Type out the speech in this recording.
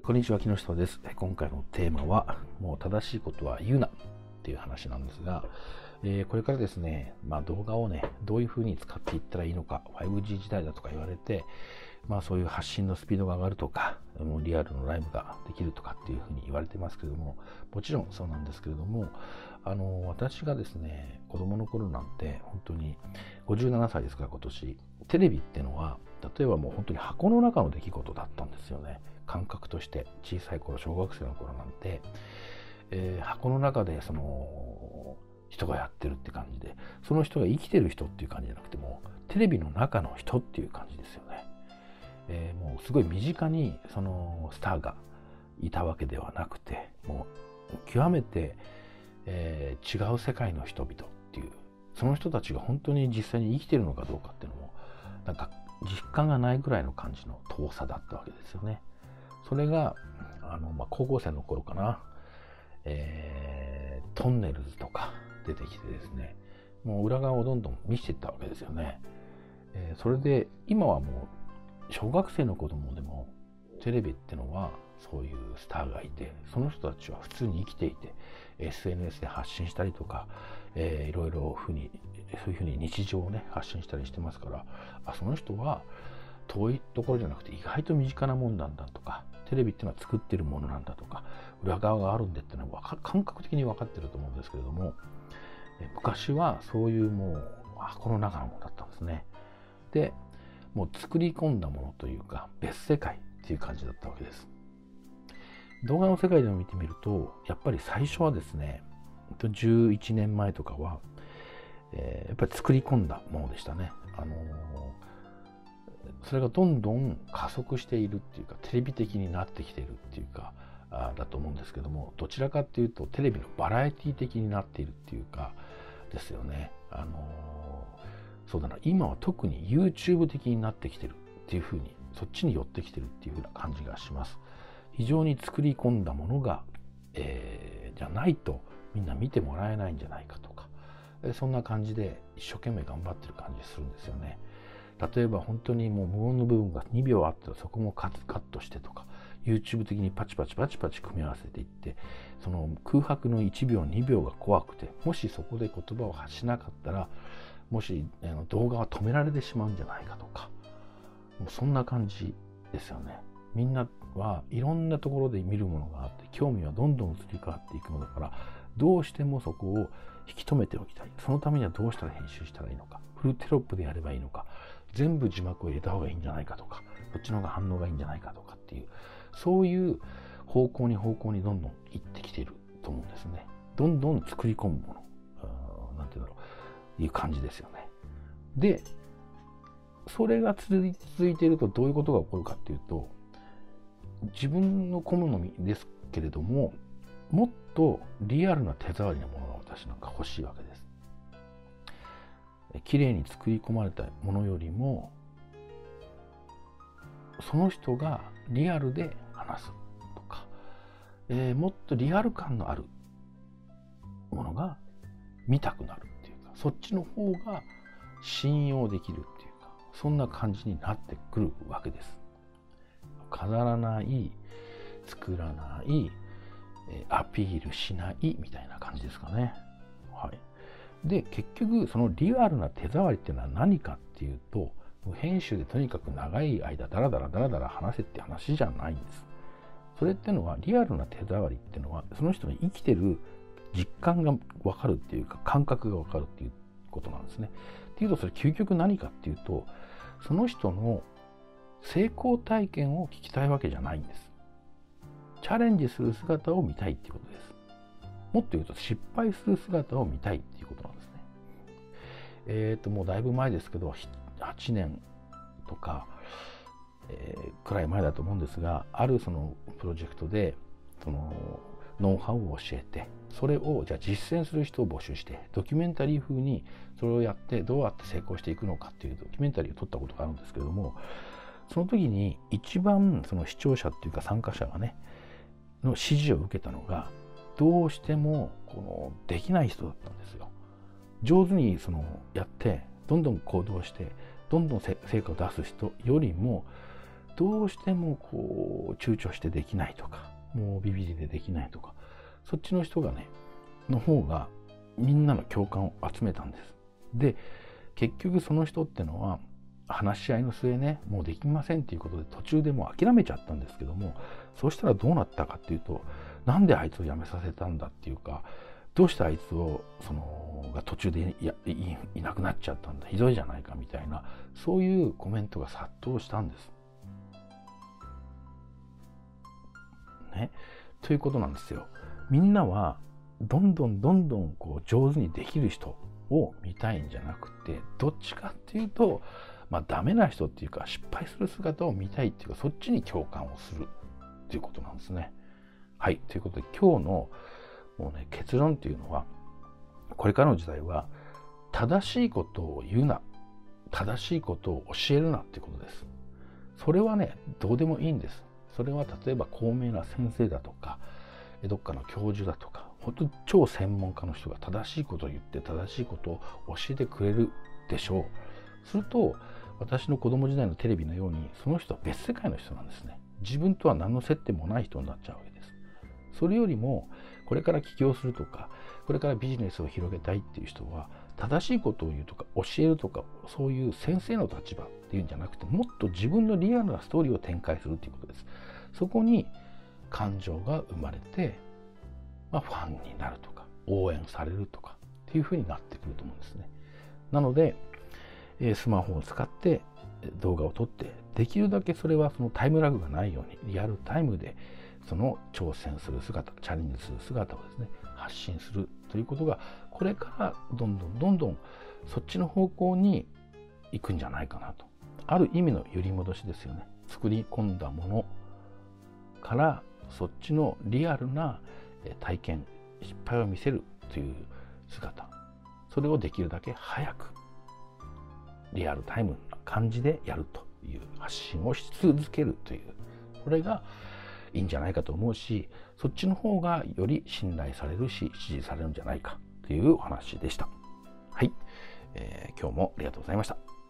こんにちは、木下です。今回のテーマは、もう正しいことは言うなっていう話なんですが、えー、これからですね、まあ、動画をね、どういうふうに使っていったらいいのか、5G 時代だとか言われて、まあそういう発信のスピードが上がるとか、もうリアルのライブができるとかっていうふうに言われてますけれども、もちろんそうなんですけれども、あの、私がですね、子供の頃なんて、本当に57歳ですから今年、テレビってのは、例えばもう本当に箱の中の出来事だったですよね。感覚として小さい頃小学生の頃なんて、えー、箱の中でその人がやってるって感じでその人が生きてる人っていう感じじゃなくてもテレビの中の人っていう感じですよね。えー、もうすごい身近にそのスターがいたわけではなくてもう極めて、えー、違う世界の人々っていうその人たちが本当に実際に生きてるのかどうかっていうのもなんか実感がないぐらいの感じの遠さだったわけですよね。それがあの、まあ、高校生の頃かな、えー、トンネルズとか出てきてですねもう裏側をどんどん見せていったわけですよね。えー、それで今はもう小学生の子供でもテレビってのはそういうスターがいてその人たちは普通に生きていて SNS で発信したりとか、えー、いろいろふうにそういうふうに日常をね発信したりしてますからあその人は遠いところじゃなくて意外と身近なもんなんだとかテレビっていうのは作ってるものなんだとか裏側があるんでっていうのは感覚的に分かってると思うんですけれども昔はそういうもう箱の中のものだったんですね。でもう作り込んだものというか別世界っていう感じだったわけです。動画の世界でも見てみるとやっぱり最初はですね11年前とかは、えー、やっぱり作り込んだものでしたね。あのー、それがどんどん加速しているっていうかテレビ的になってきているっていうかあだと思うんですけどもどちらかっていうとテレビのバラエティ的になっているっていうかですよね。あのー、そうだな今は特に YouTube 的になってきてるっていうふうにそっちに寄ってきてるっていうふうな感じがします。非常に作り込んだものが、えー、じゃないとみんな見てもらえないんじゃないかとかそんな感じで一生懸命頑張ってる感じするんですよね。例えば本当にもう無音の部分が2秒あったらそこもカットしてとか YouTube 的にパチパチパチパチ組み合わせていってその空白の1秒2秒が怖くてもしそこで言葉を発しなかったらもし動画は止められてしまうんじゃないかとかもうそんな感じですよね。みんなはいろんなところで見るものがあって興味はどんどん移り変わっていくのだからどうしてもそこを引き止めておきたい。そのためにはどうしたら編集したらいいのか。フルテロップでやればいいのか。全部字幕を入れた方がいいんじゃないかとか。そっちの方が反応がいいんじゃないかとかっていう。そういう方向に方向にどんどん行ってきていると思うんですね。どんどん作り込むもの。何て言うんだろう。いう感じですよね。でそれが続いているとどういうことが起こるかっていうと自分の好みですけれどももっとリアルな手触りなものが私なんか欲しいわけです。綺麗に作り込まれたものよりもその人がリアルで話すとか、えー、もっとリアル感のあるものが見たくなるっていうかそっちの方が信用できるっていうかそんな感じになってくるわけです。飾らない作らないアピールしないみたいな感じですかね。はい、で結局そのリアルな手触りっていうのは何かっていうと編集でとにかく長い間ダラダラダラダラ話せって話じゃないんです。それっていうのはリアルな手触りっていうのはその人の生きてる実感が分かるっていうか感覚が分かるっていうことなんですね。っていうとそれ究極何かっていうとその人の成功体験を聞きたいわけじゃないんです。チャレンジする姿を見たいっていうことです。もっと言うと失敗する姿を見たいっていうことなんですね。えっ、ー、と、もうだいぶ前ですけど、8年とか、えー、くらい前だと思うんですが、あるそのプロジェクトで、そのノウハウを教えて、それをじゃあ実践する人を募集して、ドキュメンタリー風にそれをやってどうやって成功していくのかっていうドキュメンタリーを撮ったことがあるんですけれども、その時に一番その視聴者っていうか参加者がね、の指示を受けたのが、どうしてもこのできない人だったんですよ。上手にそのやって、どんどん行動して、どんどん成果を出す人よりも、どうしてもこう躊躇してできないとかもうビビりでできないとかそっちの人がねの方がみんなの共感を集めたんです。で結局その人ってのは話し合いの末ねもうできませんっていうことで途中でもう諦めちゃったんですけどもそうしたらどうなったかっていうとなんであいつを辞めさせたんだっていうかどうしてあいつをそのが途中でいいなくなっちゃったんだひどいじゃないかみたいなそういうコメントが殺到したんです。ね、ということなんですよ。みんなはどんどんどんどんこう上手にできる人を見たいんじゃなくてどっちかっていうとまあダメな人っていうか失敗する姿を見たいっていうかそっちに共感をするっていうことなんですね。はい。ということで今日のもうね結論っていうのはこれからの時代は正しいことを言うな正しいことを教えるなっていうことです。それはねどうでもいいんです。それは例えば高名な先生だとかどっかの教授だとか本当に超専門家の人が正しいことを言って正しいことを教えてくれるでしょう。すると私の子供時代のテレビのようにその人は別世界の人なんですね。自分とは何の接点もない人になっちゃうわけです。それよりもこれから起業するとかこれからビジネスを広げたいっていう人は正しいことを言うとか教えるとかそういう先生の立場っていうんじゃなくてもっと自分のリアルなストーリーを展開するということです。そこに感情が生まれて、まあ、ファンになるとか応援されるとかっていうふうになってくると思うんですね。なのでスマホを使って動画を撮ってできるだけそれはそのタイムラグがないようにリアルタイムでその挑戦する姿チャレンジする姿をですね発信するということがこれからどんどんどんどんそっちの方向に行くんじゃないかなと。ある意味の揺り戻しですよね。作り込んだものからそっちのリアルな体験失敗を見せるという姿。それをできるだけ早くリアルタイムな感じでやるという発信をし続けるというこれがいいんじゃないかと思うしそっちの方がより信頼されるし支持されるんじゃないかというお話でした。はい、えー、今日もありがとうございました。